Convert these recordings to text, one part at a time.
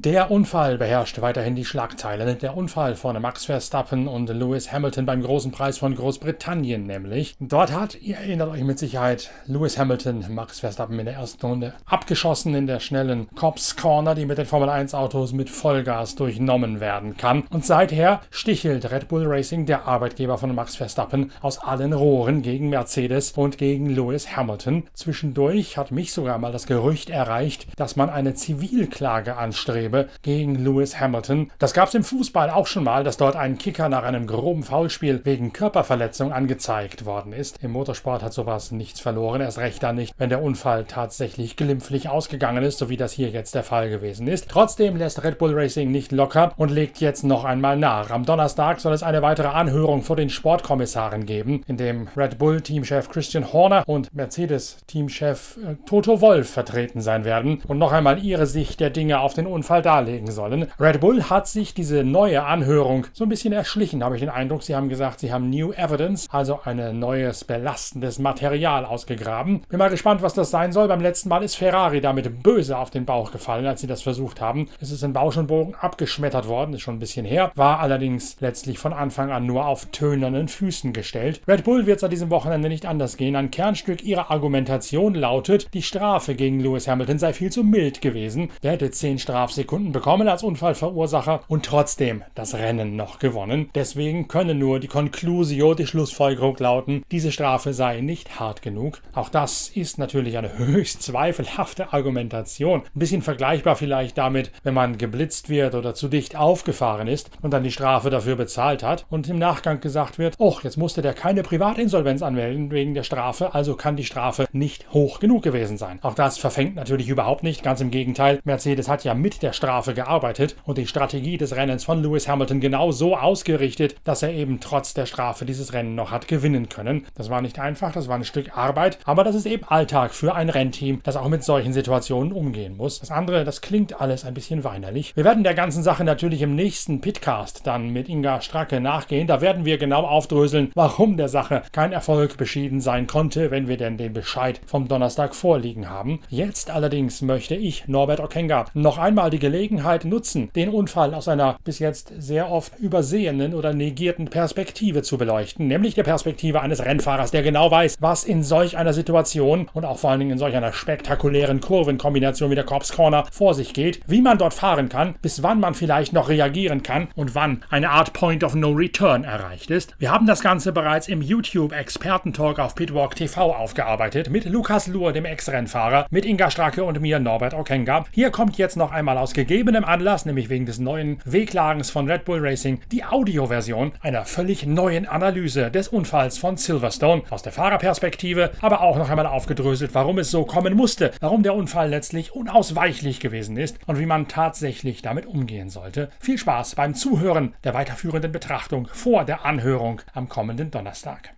Der Unfall beherrscht weiterhin die Schlagzeilen. Der Unfall von Max Verstappen und Lewis Hamilton beim großen Preis von Großbritannien nämlich. Dort hat, ihr erinnert euch mit Sicherheit, Lewis Hamilton Max Verstappen in der ersten Runde abgeschossen in der schnellen Cops Corner, die mit den Formel 1 Autos mit Vollgas durchnommen werden kann. Und seither stichelt Red Bull Racing, der Arbeitgeber von Max Verstappen, aus allen Rohren gegen Mercedes und gegen Lewis Hamilton. Zwischendurch hat mich sogar mal das Gerücht erreicht, dass man eine Zivilklage anstrebt Strebe gegen Lewis Hamilton. Das gab es im Fußball auch schon mal, dass dort ein Kicker nach einem groben Foulspiel wegen Körperverletzung angezeigt worden ist. Im Motorsport hat sowas nichts verloren, erst recht dann nicht, wenn der Unfall tatsächlich glimpflich ausgegangen ist, so wie das hier jetzt der Fall gewesen ist. Trotzdem lässt Red Bull Racing nicht locker und legt jetzt noch einmal nach. Am Donnerstag soll es eine weitere Anhörung vor den Sportkommissaren geben, in dem Red Bull Teamchef Christian Horner und Mercedes Teamchef äh, Toto Wolf vertreten sein werden und noch einmal ihre Sicht der Dinge auf den Unfall Fall darlegen sollen. Red Bull hat sich diese neue Anhörung so ein bisschen erschlichen, habe ich den Eindruck. Sie haben gesagt, sie haben New Evidence, also ein neues belastendes Material ausgegraben. Bin mal gespannt, was das sein soll. Beim letzten Mal ist Ferrari damit böse auf den Bauch gefallen, als sie das versucht haben. Es ist in Bausch und Bogen abgeschmettert worden, ist schon ein bisschen her, war allerdings letztlich von Anfang an nur auf tönernen Füßen gestellt. Red Bull wird seit diesem Wochenende nicht anders gehen. Ein Kernstück ihrer Argumentation lautet, die Strafe gegen Lewis Hamilton sei viel zu mild gewesen. Der hätte 10 Strafsekunden Sekunden bekommen als Unfallverursacher und trotzdem das Rennen noch gewonnen. Deswegen könne nur die Conclusio, die Schlussfolgerung lauten, diese Strafe sei nicht hart genug. Auch das ist natürlich eine höchst zweifelhafte Argumentation. Ein bisschen vergleichbar vielleicht damit, wenn man geblitzt wird oder zu dicht aufgefahren ist und dann die Strafe dafür bezahlt hat und im Nachgang gesagt wird, oh, jetzt musste der keine Privatinsolvenz anmelden wegen der Strafe, also kann die Strafe nicht hoch genug gewesen sein. Auch das verfängt natürlich überhaupt nicht, ganz im Gegenteil. Mercedes hat ja mit der Strafe gearbeitet und die Strategie des Rennens von Lewis Hamilton genau so ausgerichtet, dass er eben trotz der Strafe dieses Rennen noch hat gewinnen können. Das war nicht einfach, das war ein Stück Arbeit, aber das ist eben Alltag für ein Rennteam, das auch mit solchen Situationen umgehen muss. Das andere, das klingt alles ein bisschen weinerlich. Wir werden der ganzen Sache natürlich im nächsten Pitcast dann mit Inga Stracke nachgehen. Da werden wir genau aufdröseln, warum der Sache kein Erfolg beschieden sein konnte, wenn wir denn den Bescheid vom Donnerstag vorliegen haben. Jetzt allerdings möchte ich, Norbert Okenga, noch einmal die Gelegenheit nutzen, den Unfall aus einer bis jetzt sehr oft übersehenen oder negierten Perspektive zu beleuchten, nämlich der Perspektive eines Rennfahrers, der genau weiß, was in solch einer Situation und auch vor allen Dingen in solch einer spektakulären Kurvenkombination wie der Corps Corner vor sich geht, wie man dort fahren kann, bis wann man vielleicht noch reagieren kann und wann eine Art Point of No Return erreicht ist. Wir haben das Ganze bereits im YouTube Expertentalk auf Pitwalk TV aufgearbeitet mit Lukas Luhr, dem Ex-Rennfahrer, mit Inga Stracke und mir Norbert Okenga. Hier kommt jetzt noch einmal aus gegebenem Anlass, nämlich wegen des neuen Wehklagens von Red Bull Racing, die Audioversion einer völlig neuen Analyse des Unfalls von Silverstone aus der Fahrerperspektive, aber auch noch einmal aufgedröselt, warum es so kommen musste, warum der Unfall letztlich unausweichlich gewesen ist und wie man tatsächlich damit umgehen sollte. Viel Spaß beim Zuhören der weiterführenden Betrachtung vor der Anhörung am kommenden Donnerstag.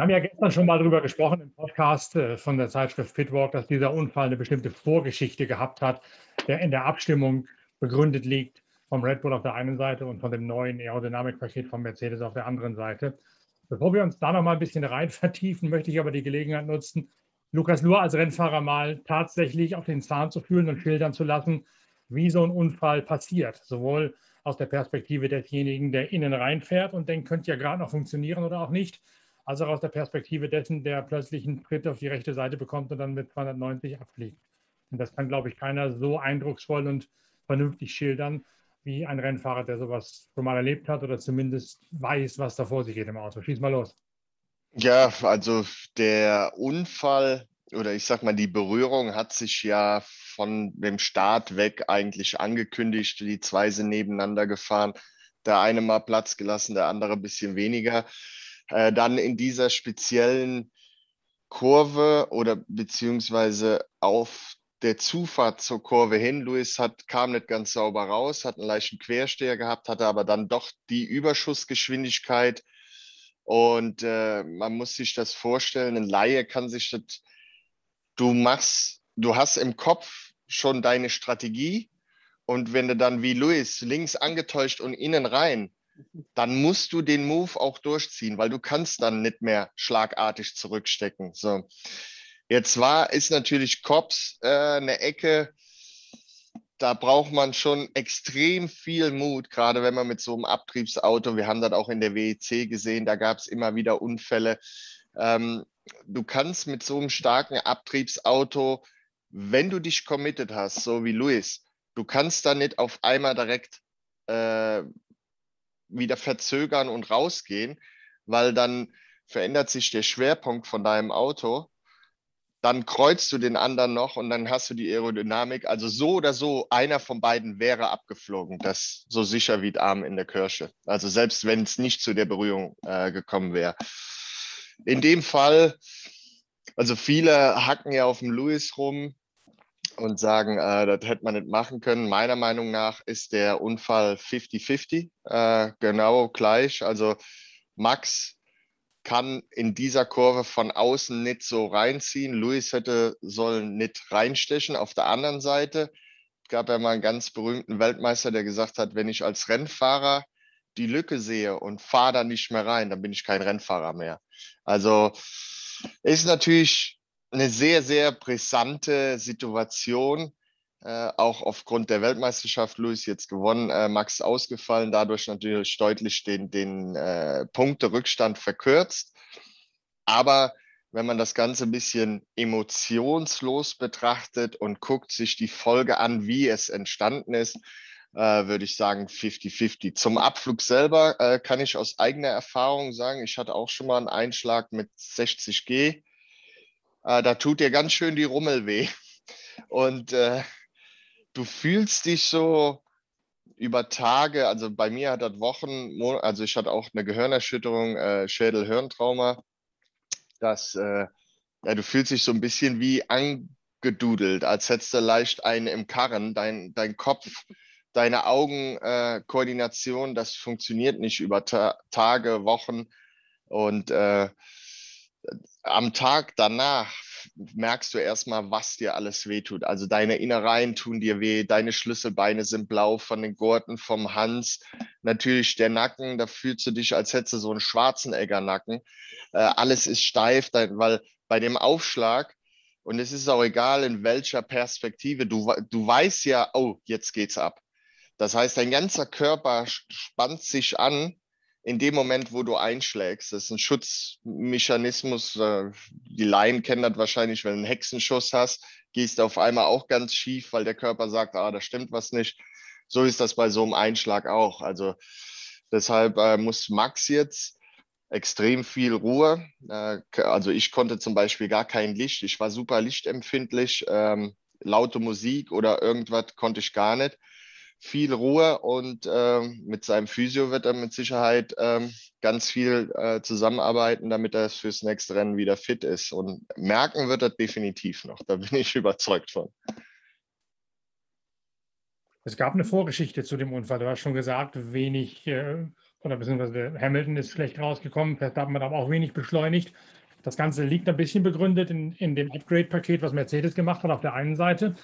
Wir haben ja gestern schon mal darüber gesprochen im Podcast äh, von der Zeitschrift Pitwalk, dass dieser Unfall eine bestimmte Vorgeschichte gehabt hat, der in der Abstimmung begründet liegt vom Red Bull auf der einen Seite und von dem neuen Aerodynamikpaket von Mercedes auf der anderen Seite. Bevor wir uns da noch mal ein bisschen rein vertiefen, möchte ich aber die Gelegenheit nutzen, Lukas nur als Rennfahrer mal tatsächlich auf den Zahn zu fühlen und schildern zu lassen, wie so ein Unfall passiert. Sowohl aus der Perspektive desjenigen, der innen reinfährt und denkt, könnte ja gerade noch funktionieren oder auch nicht, als auch aus der Perspektive dessen, der plötzlich einen Tritt auf die rechte Seite bekommt und dann mit 290 abfliegt. Und das kann, glaube ich, keiner so eindrucksvoll und vernünftig schildern wie ein Rennfahrer, der sowas schon mal erlebt hat oder zumindest weiß, was da vor sich geht im Auto. Schieß mal los. Ja, also der Unfall oder ich sag mal, die Berührung hat sich ja von dem Start weg eigentlich angekündigt. Die zwei sind nebeneinander gefahren. Der eine mal Platz gelassen, der andere ein bisschen weniger. Äh, dann in dieser speziellen Kurve oder beziehungsweise auf der Zufahrt zur Kurve hin. Luis hat, kam nicht ganz sauber raus, hat einen leichten Quersteher gehabt, hatte aber dann doch die Überschussgeschwindigkeit. Und äh, man muss sich das vorstellen, ein Laie kann sich das, du machst, du hast im Kopf schon deine Strategie und wenn du dann wie Luis links angetäuscht und innen rein, dann musst du den Move auch durchziehen, weil du kannst dann nicht mehr schlagartig zurückstecken. So. Jetzt war, ist natürlich Cops äh, eine Ecke, da braucht man schon extrem viel Mut, gerade wenn man mit so einem Abtriebsauto, wir haben das auch in der WEC gesehen, da gab es immer wieder Unfälle. Ähm, du kannst mit so einem starken Abtriebsauto, wenn du dich committed hast, so wie Luis, du kannst da nicht auf einmal direkt äh, wieder verzögern und rausgehen, weil dann verändert sich der Schwerpunkt von deinem Auto dann kreuzt du den anderen noch und dann hast du die Aerodynamik. Also so oder so, einer von beiden wäre abgeflogen. Das so sicher wie Arm in der Kirsche. Also selbst wenn es nicht zu der Berührung äh, gekommen wäre. In dem Fall, also viele hacken ja auf dem Lewis rum und sagen, äh, das hätte man nicht machen können. Meiner Meinung nach ist der Unfall 50-50, äh, genau gleich. Also Max kann in dieser Kurve von außen nicht so reinziehen. Luis hätte sollen nicht reinstechen. Auf der anderen Seite gab ja mal einen ganz berühmten Weltmeister, der gesagt hat, wenn ich als Rennfahrer die Lücke sehe und fahre da nicht mehr rein, dann bin ich kein Rennfahrer mehr. Also ist natürlich eine sehr, sehr brisante Situation. Äh, auch aufgrund der Weltmeisterschaft, Luis jetzt gewonnen, äh, Max ausgefallen, dadurch natürlich deutlich den, den äh, Punkterückstand verkürzt. Aber wenn man das Ganze ein bisschen emotionslos betrachtet und guckt sich die Folge an, wie es entstanden ist, äh, würde ich sagen 50-50. Zum Abflug selber äh, kann ich aus eigener Erfahrung sagen, ich hatte auch schon mal einen Einschlag mit 60G. Äh, da tut dir ganz schön die Rummel weh. Und äh, du fühlst dich so über Tage, also bei mir hat das Wochen, also ich hatte auch eine Gehirnerschütterung, äh, Schädel-Hirntrauma, dass äh, ja, du fühlst dich so ein bisschen wie angedudelt, als hättest du leicht einen im Karren, dein, dein Kopf, deine Augenkoordination, äh, das funktioniert nicht über Ta Tage, Wochen und äh, am Tag danach merkst du erstmal, was dir alles wehtut. Also deine Innereien tun dir weh, deine Schlüsselbeine sind blau von den Gurten vom Hans. Natürlich der Nacken, da fühlst du dich, als hättest du so einen schwarzen Eggernacken. Äh, alles ist steif, weil bei dem Aufschlag, und es ist auch egal, in welcher Perspektive, du, du weißt ja, oh, jetzt geht's ab. Das heißt, dein ganzer Körper spannt sich an in dem Moment, wo du einschlägst. Das ist ein Schutzmechanismus. Äh, die Laien kennen das wahrscheinlich, wenn du einen Hexenschuss hast, gehst du auf einmal auch ganz schief, weil der Körper sagt, ah, da stimmt was nicht. So ist das bei so einem Einschlag auch. Also deshalb äh, muss Max jetzt extrem viel Ruhe. Äh, also ich konnte zum Beispiel gar kein Licht. Ich war super lichtempfindlich. Ähm, laute Musik oder irgendwas konnte ich gar nicht viel Ruhe und äh, mit seinem Physio wird er mit Sicherheit äh, ganz viel äh, zusammenarbeiten, damit er fürs nächste Rennen wieder fit ist. Und merken wird er definitiv noch, da bin ich überzeugt von. Es gab eine Vorgeschichte zu dem Unfall. Du hast schon gesagt, wenig, äh, oder beziehungsweise Hamilton ist schlecht rausgekommen, Verstappen hat aber auch wenig beschleunigt. Das Ganze liegt ein bisschen begründet in, in dem Upgrade-Paket, was Mercedes gemacht hat auf der einen Seite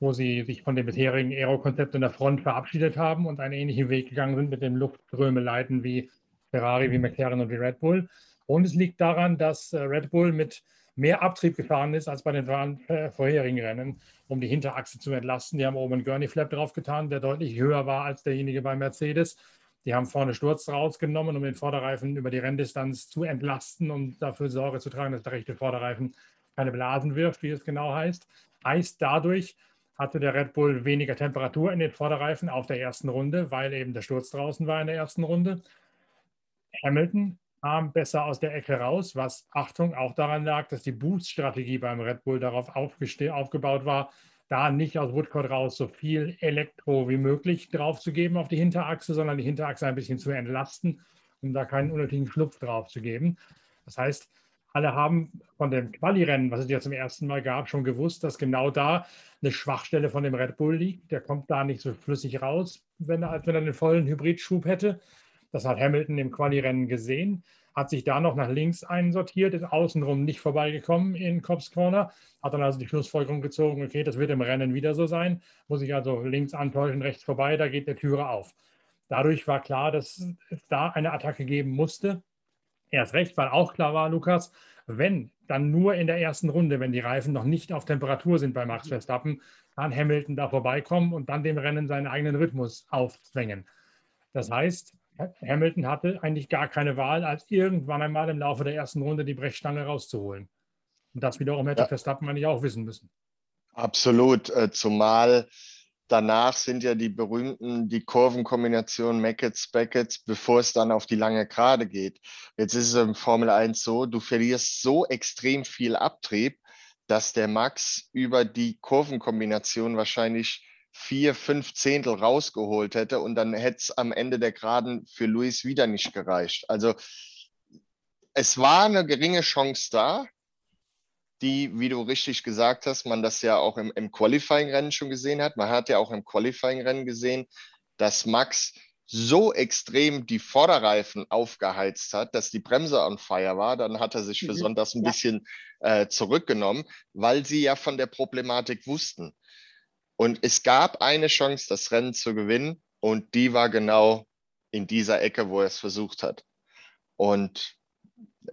wo sie sich von dem bisherigen Aero-Konzept in der Front verabschiedet haben und einen ähnlichen Weg gegangen sind mit den Luftströme wie Ferrari, wie McLaren und wie Red Bull. Und es liegt daran, dass äh, Red Bull mit mehr Abtrieb gefahren ist als bei den äh, vorherigen Rennen, um die Hinterachse zu entlasten. Die haben oben einen Gurney Flap draufgetan, der deutlich höher war als derjenige bei Mercedes. Die haben vorne Sturz rausgenommen, um den Vorderreifen über die Renndistanz zu entlasten und dafür Sorge zu tragen, dass der rechte Vorderreifen keine Blasen wirft, wie es genau heißt. Heißt dadurch, hatte der Red Bull weniger Temperatur in den Vorderreifen auf der ersten Runde, weil eben der Sturz draußen war in der ersten Runde. Hamilton kam besser aus der Ecke raus, was, Achtung, auch daran lag, dass die Boost-Strategie beim Red Bull darauf aufgebaut war, da nicht aus Woodcourt raus so viel Elektro wie möglich draufzugeben auf die Hinterachse, sondern die Hinterachse ein bisschen zu entlasten, um da keinen unnötigen Schlupf drauf zu geben. Das heißt, alle haben von dem Quali-Rennen, was es ja zum ersten Mal gab, schon gewusst, dass genau da eine Schwachstelle von dem Red Bull liegt. Der kommt da nicht so flüssig raus, wenn er, als wenn er einen vollen Hybridschub hätte. Das hat Hamilton im Quali-Rennen gesehen, hat sich da noch nach links einsortiert, ist außenrum nicht vorbeigekommen in Cops Corner, hat dann also die Schlussfolgerung gezogen, okay, das wird im Rennen wieder so sein, muss ich also links antäuschen, rechts vorbei, da geht der Türe auf. Dadurch war klar, dass es da eine Attacke geben musste. Erst recht, weil auch klar war, Lukas, wenn, dann nur in der ersten Runde, wenn die Reifen noch nicht auf Temperatur sind bei Max Verstappen, kann Hamilton da vorbeikommen und dann dem Rennen seinen eigenen Rhythmus aufzwängen. Das heißt, Hamilton hatte eigentlich gar keine Wahl, als irgendwann einmal im Laufe der ersten Runde die Brechstange rauszuholen. Und das wiederum hätte ja. Verstappen eigentlich auch wissen müssen. Absolut, äh, zumal danach sind ja die berühmten, die Kurvenkombination Mackets, Beckets, bevor es dann auf die lange Gerade geht. Jetzt ist es im Formel 1 so, du verlierst so extrem viel Abtrieb, dass der Max über die Kurvenkombination wahrscheinlich vier, fünf Zehntel rausgeholt hätte und dann hätte es am Ende der Geraden für Luis wieder nicht gereicht. Also es war eine geringe Chance da, die, wie du richtig gesagt hast, man das ja auch im, im Qualifying-Rennen schon gesehen hat. Man hat ja auch im Qualifying-Rennen gesehen, dass Max so extrem die Vorderreifen aufgeheizt hat, dass die Bremse on fire war. Dann hat er sich für mhm. Sonntags ein ja. bisschen äh, zurückgenommen, weil sie ja von der Problematik wussten. Und es gab eine Chance, das Rennen zu gewinnen, und die war genau in dieser Ecke, wo er es versucht hat. Und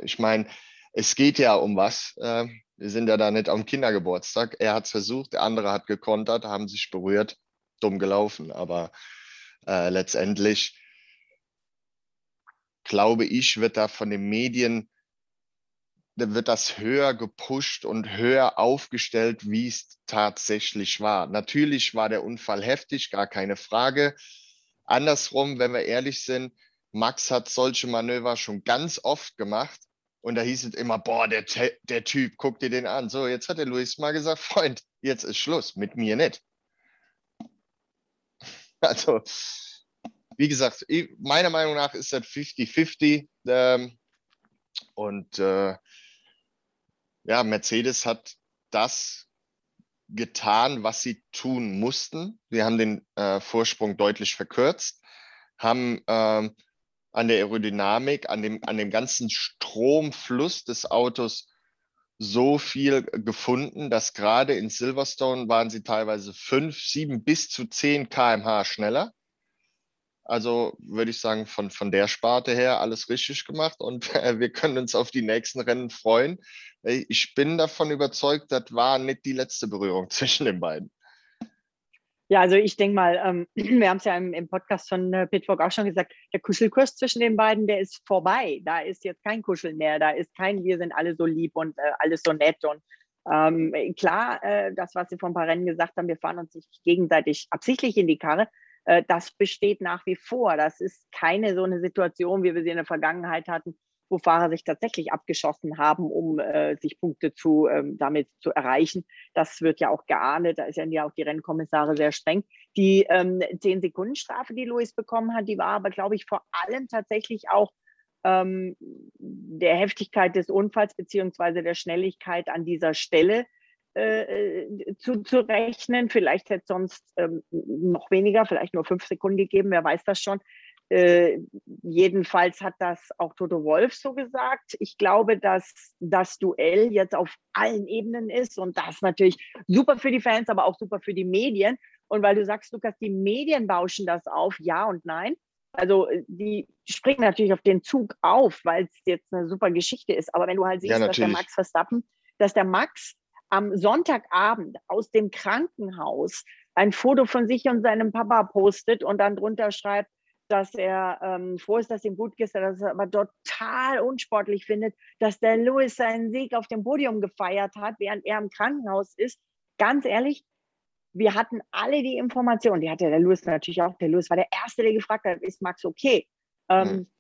ich meine, es geht ja um was. Äh, wir sind ja da nicht am Kindergeburtstag. Er hat es versucht, der andere hat gekontert, haben sich berührt, dumm gelaufen. Aber äh, letztendlich glaube ich, wird da von den Medien wird das höher gepusht und höher aufgestellt, wie es tatsächlich war. Natürlich war der Unfall heftig, gar keine Frage. Andersrum, wenn wir ehrlich sind, Max hat solche Manöver schon ganz oft gemacht und da hieß es immer, boah, der, der Typ, guck dir den an. So, jetzt hat der Luis mal gesagt, Freund, jetzt ist Schluss, mit mir nicht. Also, wie gesagt, meiner Meinung nach ist das 50-50. Ähm, und äh, ja, Mercedes hat das getan, was sie tun mussten. Sie haben den äh, Vorsprung deutlich verkürzt, haben ähm, an der Aerodynamik, an dem, an dem ganzen Stromfluss des Autos so viel gefunden, dass gerade in Silverstone waren sie teilweise fünf, sieben bis zu zehn kmh schneller. Also würde ich sagen, von, von der Sparte her alles richtig gemacht und äh, wir können uns auf die nächsten Rennen freuen. Ich bin davon überzeugt, das war nicht die letzte Berührung zwischen den beiden. Ja, also ich denke mal, ähm, wir haben es ja im, im, Podcast von äh, Pitwalk auch schon gesagt, der Kuschelkurs zwischen den beiden, der ist vorbei. Da ist jetzt kein Kuscheln mehr, da ist kein, wir sind alle so lieb und äh, alles so nett. Und ähm, klar, äh, das, was Sie vor ein paar Rennen gesagt haben, wir fahren uns nicht gegenseitig absichtlich in die Karre, äh, das besteht nach wie vor. Das ist keine so eine Situation, wie wir sie in der Vergangenheit hatten, wo Fahrer sich tatsächlich abgeschossen haben, um äh, sich Punkte zu, ähm, damit zu erreichen. Das wird ja auch geahndet. Da ist ja auch die Rennkommissare sehr streng. Die ähm, 10-Sekunden-Strafe, die Luis bekommen hat, die war aber, glaube ich, vor allem tatsächlich auch ähm, der Heftigkeit des Unfalls beziehungsweise der Schnelligkeit an dieser Stelle äh, äh zu, zu rechnen. Vielleicht hätte es sonst ähm, noch weniger, vielleicht nur fünf Sekunden gegeben, wer weiß das schon. Äh, jedenfalls hat das auch Toto Wolf so gesagt. Ich glaube, dass das Duell jetzt auf allen Ebenen ist und das natürlich super für die Fans, aber auch super für die Medien. Und weil du sagst, Lukas, die Medien bauschen das auf, ja und nein. Also äh, die springen natürlich auf den Zug auf, weil es jetzt eine super Geschichte ist. Aber wenn du halt siehst, ja, dass der Max Verstappen, dass der Max am Sonntagabend aus dem Krankenhaus ein Foto von sich und seinem Papa postet und dann drunter schreibt, dass er ähm, froh ist, dass ihm gut geht, dass er aber total unsportlich findet, dass der Lewis seinen Sieg auf dem Podium gefeiert hat, während er im Krankenhaus ist. Ganz ehrlich, wir hatten alle die Informationen, die hatte der Lewis natürlich auch. Der Lewis war der Erste, der gefragt hat, ist Max okay? Ähm, mhm.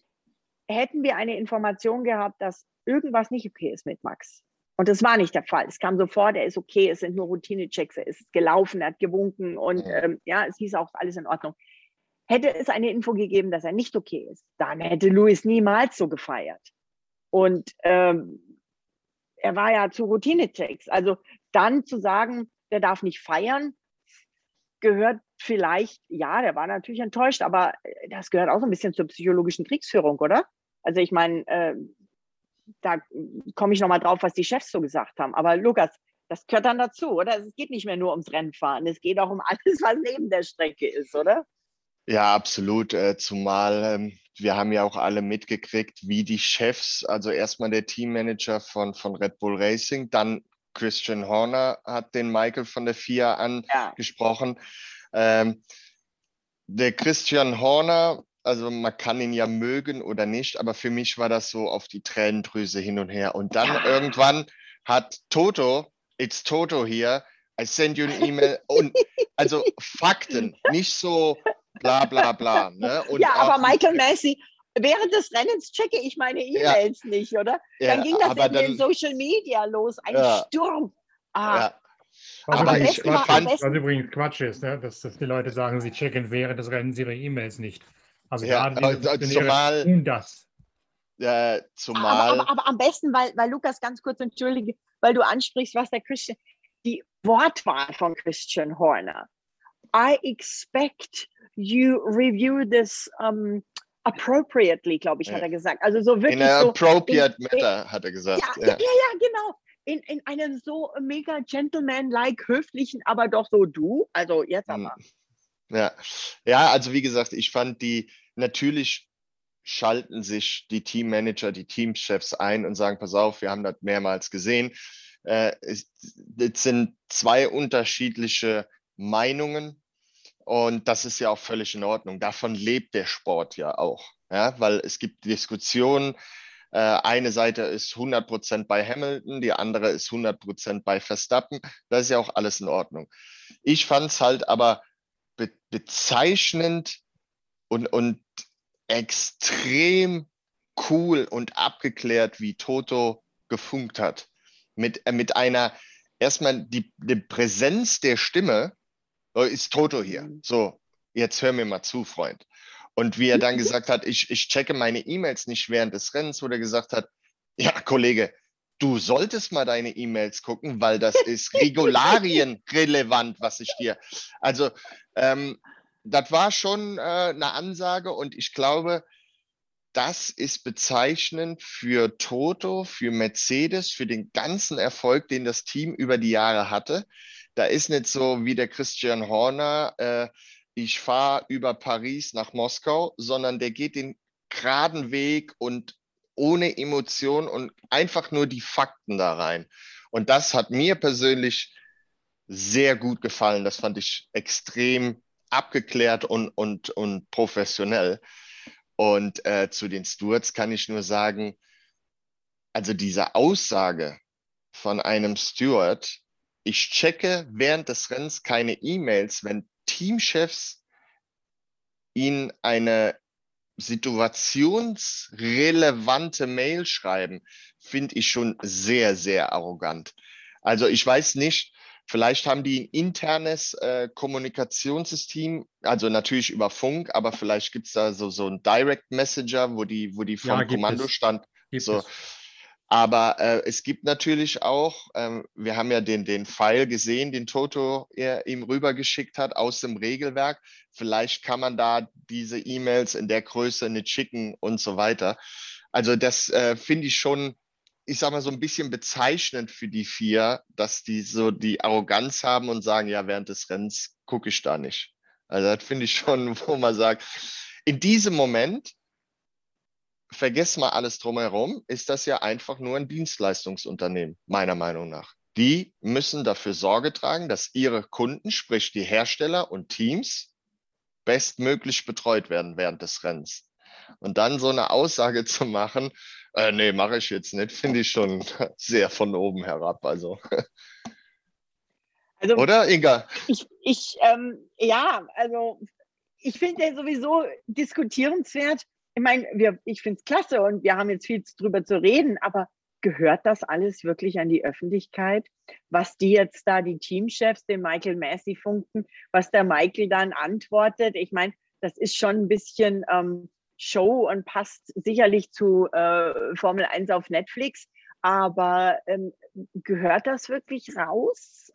Hätten wir eine Information gehabt, dass irgendwas nicht okay ist mit Max, und das war nicht der Fall. Es kam sofort, er ist okay, es sind nur Routinechecks, er ist gelaufen, er hat gewunken und ähm, ja, es hieß auch alles in Ordnung. Hätte es eine Info gegeben, dass er nicht okay ist, dann hätte Louis niemals so gefeiert. Und ähm, er war ja zu Routine-Checks. Also dann zu sagen, der darf nicht feiern, gehört vielleicht, ja, der war natürlich enttäuscht, aber das gehört auch so ein bisschen zur psychologischen Kriegsführung, oder? Also ich meine, äh, da komme ich nochmal drauf, was die Chefs so gesagt haben. Aber Lukas, das gehört dann dazu, oder? Es geht nicht mehr nur ums Rennfahren, es geht auch um alles, was neben der Strecke ist, oder? Ja, absolut. Äh, zumal ähm, wir haben ja auch alle mitgekriegt, wie die Chefs, also erstmal der Teammanager von, von Red Bull Racing, dann Christian Horner hat den Michael von der FIA angesprochen. Ja. Ähm, der Christian Horner, also man kann ihn ja mögen oder nicht, aber für mich war das so auf die Tränendrüse hin und her. Und dann ja. irgendwann hat Toto, it's Toto hier, I send you an email und also Fakten, nicht so bla bla bla. Ne? ja, aber Michael Massey, während des Rennens checke ich meine E-Mails ja. nicht, oder? Ja, dann ging das in dann, den Social Media los, ein ja. Sturm. Ah. Was, aber übrigens Quatsch, war, was übrigens Quatsch ist, ne? dass, dass, die Leute sagen, sie checken während des Rennens ihre E-Mails nicht. Also ja, gerade diese zumal, tun das. Ja, zumal. Aber, aber, aber, am besten, weil, weil Lukas ganz kurz entschuldige, weil du ansprichst, was der Christian, die Wortwahl von Christian Horner. I expect you review this um, appropriately, glaube ich, ja. hat er gesagt. Also so wirklich. In a so appropriate in, matter, hat er gesagt. Ja, ja, ja, ja genau. In, in einem so mega gentleman-like höflichen, aber doch so du. Also jetzt aber. Hm. Ja. ja, also wie gesagt, ich fand die natürlich schalten sich die Teammanager, die Teamchefs ein und sagen, pass auf, wir haben das mehrmals gesehen. Äh, es, es sind zwei unterschiedliche Meinungen und das ist ja auch völlig in Ordnung. Davon lebt der Sport ja auch, ja, weil es gibt Diskussionen. Äh, eine Seite ist 100% bei Hamilton, die andere ist 100% bei Verstappen. Das ist ja auch alles in Ordnung. Ich fand es halt aber be bezeichnend und, und extrem cool und abgeklärt, wie Toto gefunkt hat. Mit, äh, mit einer, erstmal die, die Präsenz der Stimme, ist Toto hier. Mhm. So, jetzt hör mir mal zu, Freund. Und wie er dann gesagt hat, ich, ich checke meine E-Mails nicht während des Rennens, wo er gesagt hat, ja, Kollege, du solltest mal deine E-Mails gucken, weil das ist regularienrelevant, was ich dir. Also, ähm, das war schon äh, eine Ansage und ich glaube, das ist bezeichnend für Toto, für Mercedes, für den ganzen Erfolg, den das Team über die Jahre hatte. Da ist nicht so wie der Christian Horner, äh, ich fahre über Paris nach Moskau, sondern der geht den geraden Weg und ohne Emotion und einfach nur die Fakten da rein. Und das hat mir persönlich sehr gut gefallen. Das fand ich extrem abgeklärt und, und, und professionell. Und äh, zu den Stewards kann ich nur sagen, also diese Aussage von einem Steward, ich checke während des Rennens keine E-Mails, wenn Teamchefs ihnen eine situationsrelevante Mail schreiben, finde ich schon sehr, sehr arrogant. Also ich weiß nicht, vielleicht haben die ein internes äh, Kommunikationssystem, also natürlich über Funk, aber vielleicht gibt es da so, so einen Direct Messenger, wo die, wo die vom ja, Kommandostand so. Es. Aber äh, es gibt natürlich auch, ähm, wir haben ja den, den Pfeil gesehen, den Toto er, ihm rübergeschickt hat aus dem Regelwerk. Vielleicht kann man da diese E-Mails in der Größe nicht schicken und so weiter. Also das äh, finde ich schon, ich sage mal so ein bisschen bezeichnend für die vier, dass die so die Arroganz haben und sagen, ja, während des Rennens gucke ich da nicht. Also das finde ich schon, wo man sagt, in diesem Moment vergiss mal alles drumherum, ist das ja einfach nur ein Dienstleistungsunternehmen, meiner Meinung nach. Die müssen dafür Sorge tragen, dass ihre Kunden, sprich die Hersteller und Teams, bestmöglich betreut werden während des Rennens. Und dann so eine Aussage zu machen, äh, nee, mache ich jetzt nicht, finde ich schon sehr von oben herab. Also. also Oder, Inga? Ich, ich ähm, ja, also ich finde ja sowieso diskutierenswert, ich meine, wir, ich finde es klasse und wir haben jetzt viel drüber zu reden, aber gehört das alles wirklich an die Öffentlichkeit? Was die jetzt da, die Teamchefs, den Michael Massey funken, was der Michael dann antwortet? Ich meine, das ist schon ein bisschen ähm, Show und passt sicherlich zu äh, Formel 1 auf Netflix. Aber ähm, gehört das wirklich raus?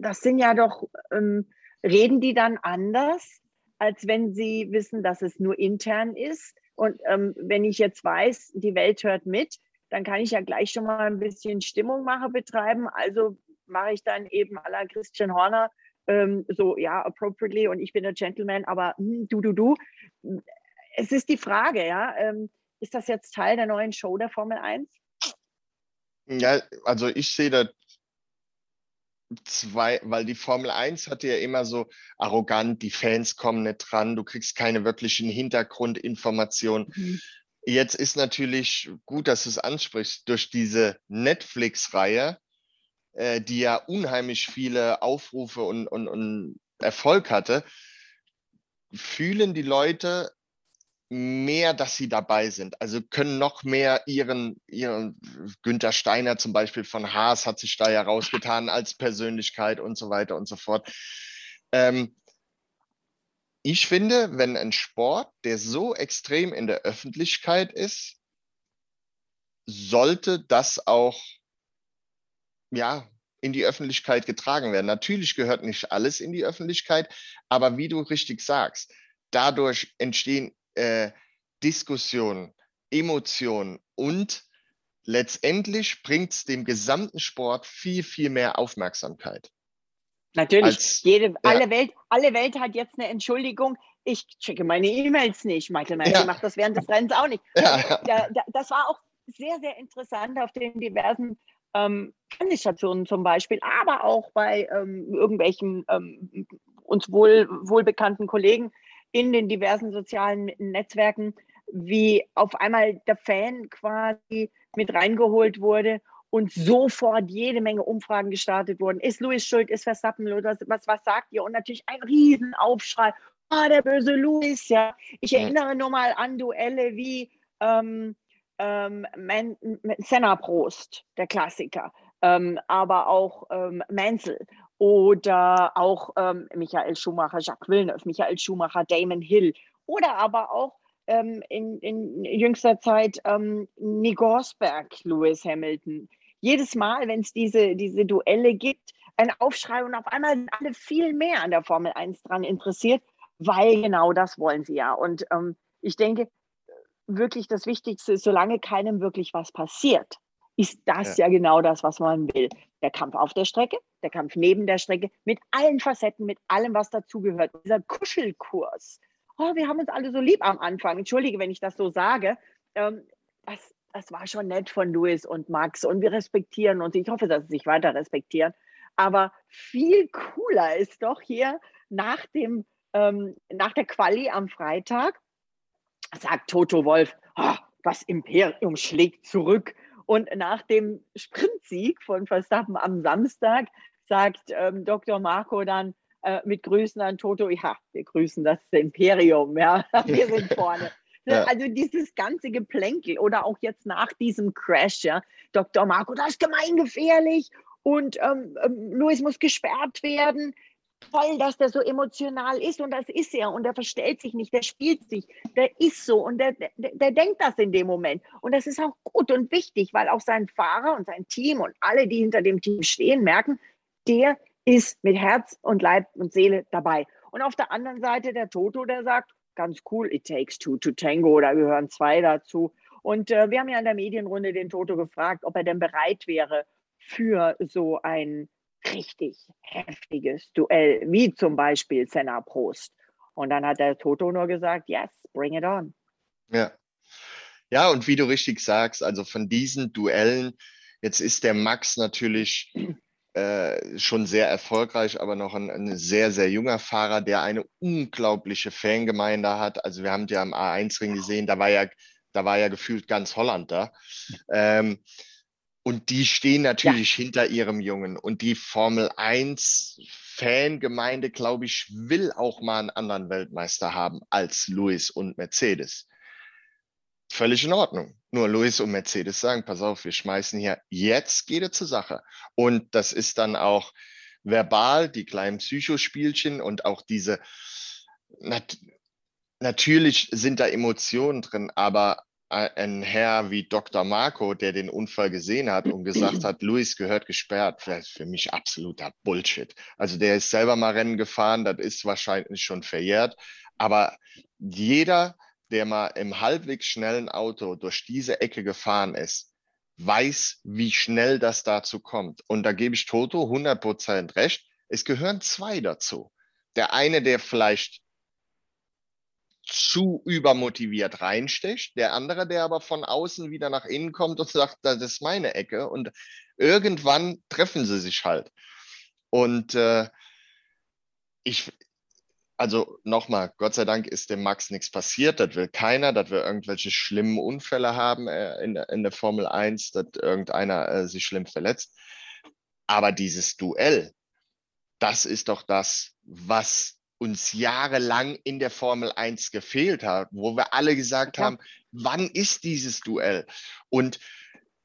Das sind ja doch, ähm, reden die dann anders, als wenn sie wissen, dass es nur intern ist? Und ähm, wenn ich jetzt weiß, die Welt hört mit, dann kann ich ja gleich schon mal ein bisschen Stimmungmache betreiben. Also mache ich dann eben à la Christian Horner ähm, so, ja, appropriately und ich bin ein Gentleman, aber hm, du, du, du. Es ist die Frage, ja, ähm, ist das jetzt Teil der neuen Show der Formel 1? Ja, also ich sehe da zwei, weil die Formel 1 hatte ja immer so arrogant, die Fans kommen nicht dran, du kriegst keine wirklichen Hintergrundinformationen. Mhm. Jetzt ist natürlich gut, dass du es ansprichst, durch diese Netflix-Reihe, äh, die ja unheimlich viele Aufrufe und, und, und Erfolg hatte, fühlen die Leute mehr, dass sie dabei sind. Also können noch mehr ihren, ihren Günther Steiner zum Beispiel von Haas hat sich da ja rausgetan als Persönlichkeit und so weiter und so fort. Ähm, ich finde, wenn ein Sport, der so extrem in der Öffentlichkeit ist, sollte das auch ja in die Öffentlichkeit getragen werden. Natürlich gehört nicht alles in die Öffentlichkeit, aber wie du richtig sagst, dadurch entstehen äh, Diskussion, Emotion und letztendlich bringt es dem gesamten Sport viel, viel mehr Aufmerksamkeit. Natürlich, Als, Jede, ja. alle, Welt, alle Welt hat jetzt eine Entschuldigung. Ich checke meine E-Mails nicht. Michael Mann ja. macht das während des Rennens auch nicht. Ja, ja. das war auch sehr, sehr interessant auf den diversen ähm, Fernsehstationen zum Beispiel, aber auch bei ähm, irgendwelchen ähm, uns wohl, wohlbekannten Kollegen, in den diversen sozialen Netzwerken, wie auf einmal der Fan quasi mit reingeholt wurde und sofort jede Menge Umfragen gestartet wurden. Ist Louis schuld? Ist Verstappen? Was, was, was sagt ihr? Und natürlich ein Riesenaufschrei. Ah, der böse Louis, ja. Ich erinnere nur mal an Duelle wie ähm, ähm, Senna Prost, der Klassiker, ähm, aber auch ähm, Mansell oder auch ähm, Michael Schumacher, Jacques Villeneuve, Michael Schumacher, Damon Hill oder aber auch ähm, in, in, jüngster Zeit ähm, Nico Rosberg, Lewis Hamilton. Jedes Mal, wenn es diese, diese Duelle gibt, ein Aufschrei und auf einmal sind alle viel mehr an der Formel 1 dran interessiert, weil genau das wollen sie ja. Und ähm, ich denke, wirklich das Wichtigste ist, solange keinem wirklich was passiert, ist das ja. ja genau das, was man will. Der Kampf auf der Strecke, der Kampf neben der Strecke, mit allen Facetten, mit allem, was dazugehört. Dieser Kuschelkurs. Oh, wir haben uns alle so lieb am Anfang. Entschuldige, wenn ich das so sage. Ähm, das, das war schon nett von Louis und Max und wir respektieren uns. Ich hoffe, dass sie sich weiter respektieren. Aber viel cooler ist doch hier nach, dem, ähm, nach der Quali am Freitag, sagt Toto Wolf, oh, das Imperium schlägt zurück. Und nach dem Sprintsieg von Verstappen am Samstag sagt ähm, Dr. Marco dann äh, mit Grüßen an Toto, ja, wir grüßen das Imperium, ja, wir sind vorne. Ja. Also dieses ganze Geplänkel oder auch jetzt nach diesem Crash, ja, Dr. Marco, das ist gemeingefährlich und ähm, ähm, Luis muss gesperrt werden toll, dass der so emotional ist und das ist er und er verstellt sich nicht, der spielt sich, der ist so und der, der, der denkt das in dem Moment. Und das ist auch gut und wichtig, weil auch sein Fahrer und sein Team und alle, die hinter dem Team stehen, merken, der ist mit Herz und Leib und Seele dabei. Und auf der anderen Seite der Toto, der sagt, ganz cool, it takes two to tango, da gehören zwei dazu. Und äh, wir haben ja in der Medienrunde den Toto gefragt, ob er denn bereit wäre für so ein richtig heftiges Duell, wie zum Beispiel Senna Prost. Und dann hat der Toto nur gesagt, yes, bring it on. Ja. Ja, und wie du richtig sagst, also von diesen Duellen, jetzt ist der Max natürlich äh, schon sehr erfolgreich, aber noch ein, ein, sehr, sehr junger Fahrer, der eine unglaubliche Fangemeinde hat. Also wir haben ja am A1-Ring gesehen, da war ja, da war ja gefühlt ganz Holland da. Ähm, und die stehen natürlich ja. hinter ihrem Jungen. Und die Formel 1 Fangemeinde, glaube ich, will auch mal einen anderen Weltmeister haben als Lewis und Mercedes. Völlig in Ordnung. Nur Lewis und Mercedes sagen, pass auf, wir schmeißen hier, jetzt geht es zur Sache. Und das ist dann auch verbal, die kleinen Psychospielchen und auch diese, nat natürlich sind da Emotionen drin, aber ein Herr wie Dr. Marco, der den Unfall gesehen hat und gesagt hat, Luis gehört gesperrt, wäre für mich absoluter Bullshit. Also der ist selber mal Rennen gefahren, das ist wahrscheinlich schon verjährt. Aber jeder, der mal im halbwegs schnellen Auto durch diese Ecke gefahren ist, weiß, wie schnell das dazu kommt. Und da gebe ich Toto 100% recht. Es gehören zwei dazu. Der eine, der vielleicht zu übermotiviert reinsticht, der andere, der aber von außen wieder nach innen kommt und sagt, das ist meine Ecke und irgendwann treffen sie sich halt. Und äh, ich, also nochmal, Gott sei Dank ist dem Max nichts passiert, das will keiner, dass wir irgendwelche schlimmen Unfälle haben äh, in, der, in der Formel 1, dass irgendeiner äh, sich schlimm verletzt. Aber dieses Duell, das ist doch das, was uns jahrelang in der Formel 1 gefehlt hat, wo wir alle gesagt ja. haben, wann ist dieses Duell? Und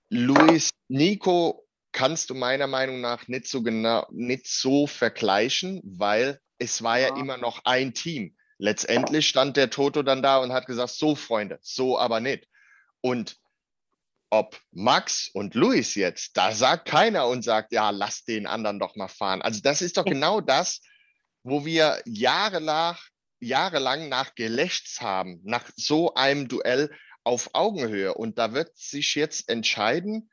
Luis, Nico kannst du meiner Meinung nach nicht so genau, nicht so vergleichen, weil es war ja, ja immer noch ein Team. Letztendlich stand der Toto dann da und hat gesagt, so Freunde, so aber nicht. Und ob Max und Luis jetzt, da sagt keiner und sagt, ja, lass den anderen doch mal fahren. Also das ist doch genau das, wo wir jahrelang, jahrelang nach gelächzt haben, nach so einem Duell auf Augenhöhe. Und da wird sich jetzt entscheiden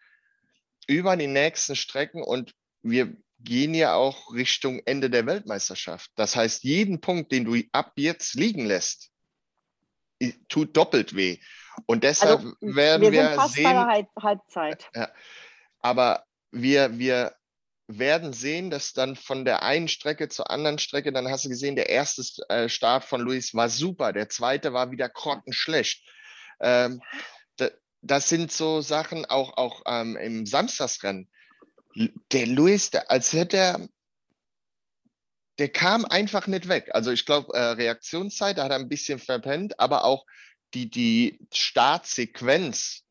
über die nächsten Strecken und wir gehen ja auch Richtung Ende der Weltmeisterschaft. Das heißt, jeden Punkt, den du ab jetzt liegen lässt, tut doppelt weh. Und deshalb also, werden wir, wir sehen. Halbzeit. Ja, aber wir, wir werden sehen, dass dann von der einen Strecke zur anderen Strecke, dann hast du gesehen, der erste äh, Start von Luis war super, der zweite war wieder grottenschlecht. Ähm, das sind so Sachen, auch, auch ähm, im Samstagsrennen. Der Luis, der, als hätte er, der kam einfach nicht weg. Also ich glaube, äh, Reaktionszeit, da hat er ein bisschen verpennt, aber auch die, die Startsequenz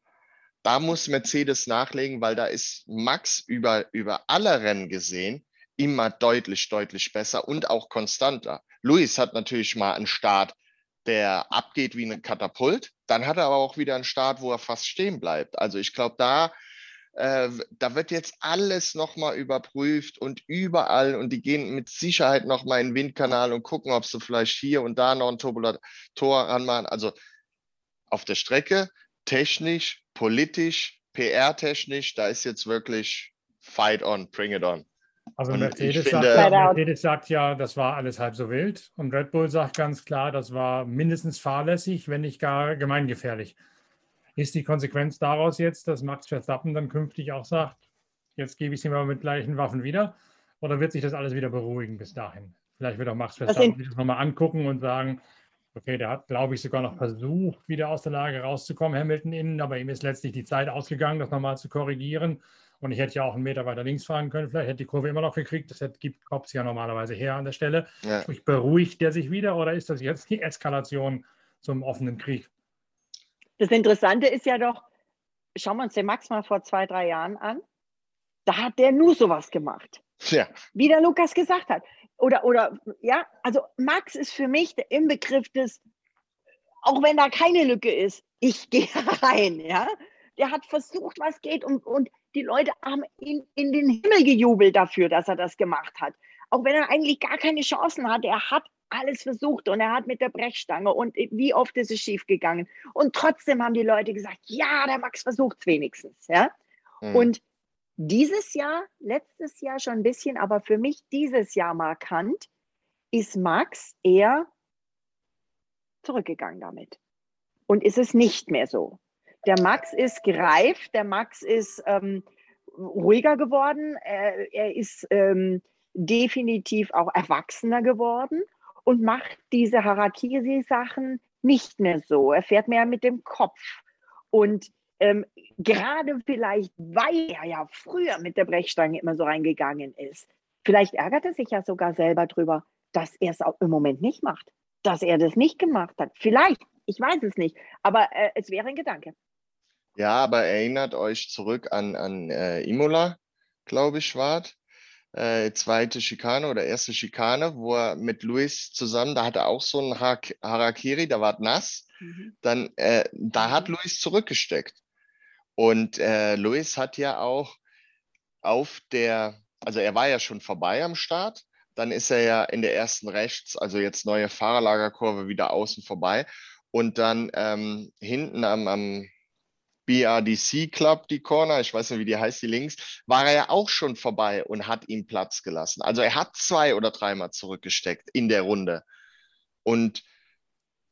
da muss Mercedes nachlegen, weil da ist Max über, über alle Rennen gesehen immer deutlich, deutlich besser und auch konstanter. Luis hat natürlich mal einen Start, der abgeht wie eine Katapult. Dann hat er aber auch wieder einen Start, wo er fast stehen bleibt. Also ich glaube, da, äh, da wird jetzt alles nochmal überprüft und überall und die gehen mit Sicherheit nochmal in den Windkanal und gucken, ob sie vielleicht hier und da noch ein Turbulator ranmachen. Also auf der Strecke technisch, politisch, PR-technisch, da ist jetzt wirklich Fight on, bring it on. Also Mercedes, finde, sagt, Mercedes, sagt, ja, das war alles halb so wild. Und Red Bull sagt ganz klar, das war mindestens fahrlässig, wenn nicht gar gemeingefährlich. Ist die Konsequenz daraus jetzt, dass Max Verstappen dann künftig auch sagt, jetzt gebe ich es ihm aber mit gleichen Waffen wieder? Oder wird sich das alles wieder beruhigen bis dahin? Vielleicht wird auch Max Verstappen sich das nochmal angucken und sagen, Okay, der hat, glaube ich, sogar noch versucht, wieder aus der Lage rauszukommen, Hamilton innen, aber ihm ist letztlich die Zeit ausgegangen, das nochmal zu korrigieren. Und ich hätte ja auch einen Meter weiter links fahren können, vielleicht hätte die Kurve immer noch gekriegt. Das gibt Kops ja normalerweise her an der Stelle. Ja. Beruhigt der sich wieder oder ist das jetzt die Eskalation zum offenen Krieg? Das Interessante ist ja doch, schauen wir uns den Max mal vor zwei, drei Jahren an. Da hat der nur sowas gemacht. Ja. Wie der Lukas gesagt hat oder, oder, ja, also Max ist für mich der Inbegriff des, auch wenn da keine Lücke ist, ich gehe rein, ja. Der hat versucht, was geht und, und die Leute haben ihn in den Himmel gejubelt dafür, dass er das gemacht hat. Auch wenn er eigentlich gar keine Chancen hat, er hat alles versucht und er hat mit der Brechstange und wie oft ist es schief gegangen. Und trotzdem haben die Leute gesagt, ja, der Max versucht es wenigstens, ja. Mhm. Und dieses Jahr, letztes Jahr schon ein bisschen, aber für mich dieses Jahr markant, ist Max eher zurückgegangen damit. Und ist es nicht mehr so. Der Max ist gereift, der Max ist ähm, ruhiger geworden, er, er ist ähm, definitiv auch erwachsener geworden und macht diese Harakiri-Sachen nicht mehr so. Er fährt mehr mit dem Kopf. Und ähm, gerade vielleicht, weil er ja früher mit der Brechstange immer so reingegangen ist, vielleicht ärgert er sich ja sogar selber drüber, dass er es auch im Moment nicht macht, dass er das nicht gemacht hat. Vielleicht, ich weiß es nicht, aber äh, es wäre ein Gedanke. Ja, aber erinnert euch zurück an, an äh, Imola, glaube ich, war äh, zweite Schikane oder erste Schikane, wo er mit Luis zusammen, da hat er auch so einen Harakiri, da war nass. Mhm. Dann, äh, da hat. Luis zurückgesteckt. Und äh, Luis hat ja auch auf der, also er war ja schon vorbei am Start, dann ist er ja in der ersten rechts, also jetzt neue Fahrerlagerkurve wieder außen vorbei und dann ähm, hinten am, am BRDC Club, die Corner, ich weiß nicht, wie die heißt, die links, war er ja auch schon vorbei und hat ihm Platz gelassen. Also er hat zwei oder dreimal zurückgesteckt in der Runde. Und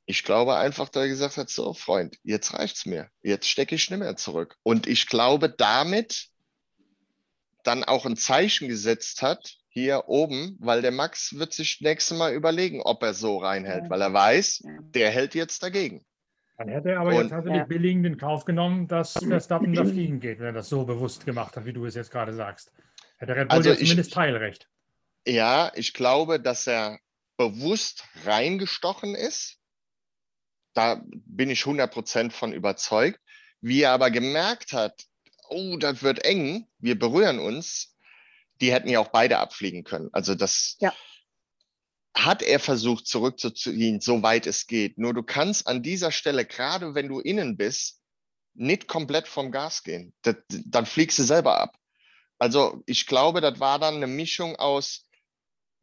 ich glaube einfach, dass er gesagt hat, so Freund, jetzt reicht's mir. Jetzt stecke ich nicht mehr zurück. Und ich glaube, damit dann auch ein Zeichen gesetzt hat, hier oben, weil der Max wird sich nächstes Mal überlegen, ob er so reinhält, weil er weiß, der hält jetzt dagegen. Dann hätte er aber und, jetzt tatsächlich ja. billigend in Kauf genommen, dass Verstappen da fliegen geht, wenn er das so bewusst gemacht hat, wie du es jetzt gerade sagst. Hätte Red Bull also jetzt zumindest Teilrecht. Ja, ich glaube, dass er bewusst reingestochen ist. Da bin ich 100% von überzeugt. Wie er aber gemerkt hat, oh, das wird eng, wir berühren uns, die hätten ja auch beide abfliegen können. Also das ja. hat er versucht zurückzuziehen, soweit es geht. Nur du kannst an dieser Stelle, gerade wenn du innen bist, nicht komplett vom Gas gehen. Das, dann fliegst du selber ab. Also ich glaube, das war dann eine Mischung aus,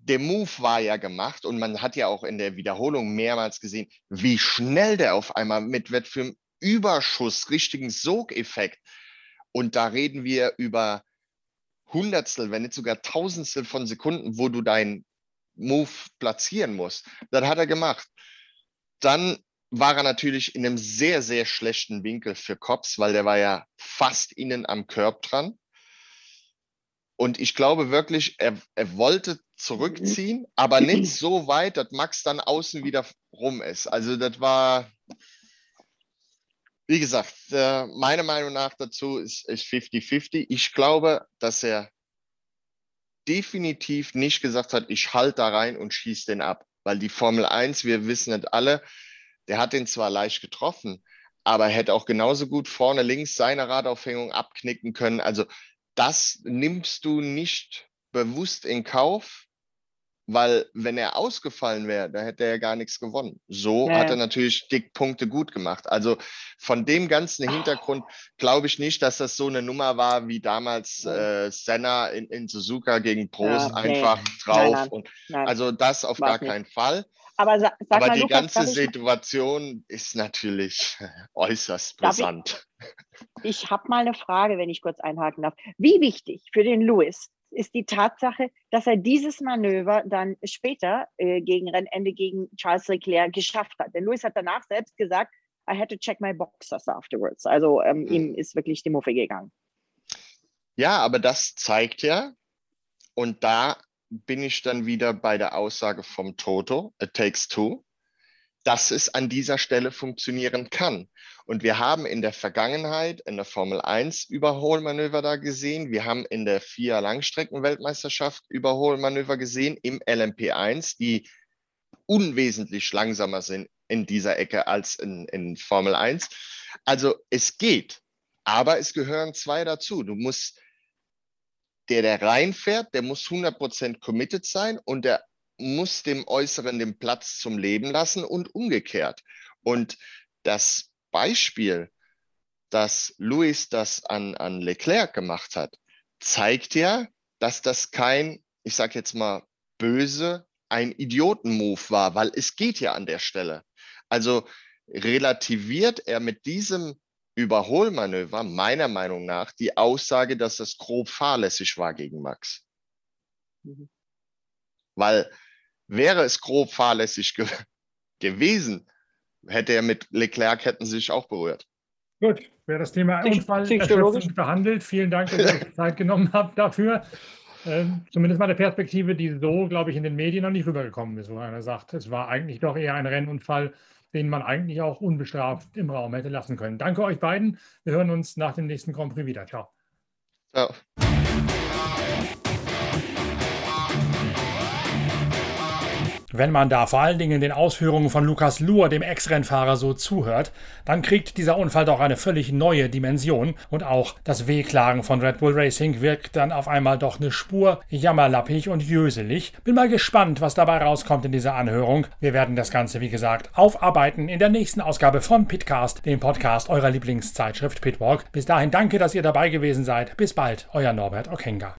der Move war ja gemacht und man hat ja auch in der Wiederholung mehrmals gesehen, wie schnell der auf einmal mit wird für einen Überschuss, richtigen Sogeffekt. Und da reden wir über Hundertstel, wenn nicht sogar Tausendstel von Sekunden, wo du deinen Move platzieren musst. Das hat er gemacht. Dann war er natürlich in einem sehr, sehr schlechten Winkel für Cops, weil der war ja fast innen am Körb dran. Und ich glaube wirklich, er, er wollte zurückziehen, aber nicht so weit, dass Max dann außen wieder rum ist. Also das war, wie gesagt, äh, meine Meinung nach dazu ist 50-50. Ich glaube, dass er definitiv nicht gesagt hat, ich halte da rein und schieße den ab. Weil die Formel 1, wir wissen nicht alle, der hat den zwar leicht getroffen, aber er hätte auch genauso gut vorne links seine Radaufhängung abknicken können. Also das nimmst du nicht bewusst in Kauf, weil wenn er ausgefallen wäre, da hätte er gar nichts gewonnen. So ja. hat er natürlich dick Punkte gut gemacht. Also von dem ganzen Hintergrund glaube ich nicht, dass das so eine Nummer war wie damals äh, Senna in, in Suzuka gegen Prost ja, einfach nee. drauf. Nein, nein, und nein. also das auf gar nicht. keinen Fall. Aber, sa Aber mal, die Lukas, ganze Situation ist natürlich äußerst brisant. Ich, ich habe mal eine Frage, wenn ich kurz einhaken darf. Wie wichtig für den Lewis ist die Tatsache, dass er dieses Manöver dann später äh, gegen Rennende gegen Charles Leclerc geschafft hat. Denn Lewis hat danach selbst gesagt, I had to check my boxers afterwards. Also ähm, mhm. ihm ist wirklich die Muffe gegangen. Ja, aber das zeigt ja, und da bin ich dann wieder bei der Aussage vom Toto, it takes two, dass es an dieser Stelle funktionieren kann. Und wir haben in der Vergangenheit in der Formel 1 Überholmanöver da gesehen. Wir haben in der FIA Langstreckenweltmeisterschaft Überholmanöver gesehen im LMP1, die unwesentlich langsamer sind in dieser Ecke als in, in Formel 1. Also es geht, aber es gehören zwei dazu. Du musst, der, der reinfährt, der muss 100% committed sein und der muss dem Äußeren den Platz zum Leben lassen und umgekehrt. Und das Beispiel, dass Louis das an, an Leclerc gemacht hat, zeigt ja, dass das kein, ich sage jetzt mal, böse, ein Idioten-Move war, weil es geht ja an der Stelle. Also relativiert er mit diesem Überholmanöver meiner Meinung nach die Aussage, dass das grob fahrlässig war gegen Max. Mhm. Weil wäre es grob fahrlässig ge gewesen, hätte er mit Leclerc hätten sich auch berührt. Gut, wer das Thema Unfall behandelt, vielen Dank, dass ihr euch Zeit genommen habt dafür. Ähm, zumindest mal eine Perspektive, die so, glaube ich, in den Medien noch nicht rübergekommen ist, wo einer sagt, es war eigentlich doch eher ein Rennunfall, den man eigentlich auch unbestraft im Raum hätte lassen können. Danke euch beiden. Wir hören uns nach dem nächsten Grand Prix wieder. Ciao. Ciao. Wenn man da vor allen Dingen den Ausführungen von Lukas Luhr, dem Ex-Rennfahrer, so zuhört, dann kriegt dieser Unfall doch eine völlig neue Dimension und auch das Wehklagen von Red Bull Racing wirkt dann auf einmal doch eine Spur jammerlappig und jöselig. Bin mal gespannt, was dabei rauskommt in dieser Anhörung. Wir werden das Ganze, wie gesagt, aufarbeiten in der nächsten Ausgabe von Pitcast, dem Podcast eurer Lieblingszeitschrift Pitwalk. Bis dahin danke, dass ihr dabei gewesen seid. Bis bald, euer Norbert Okenga.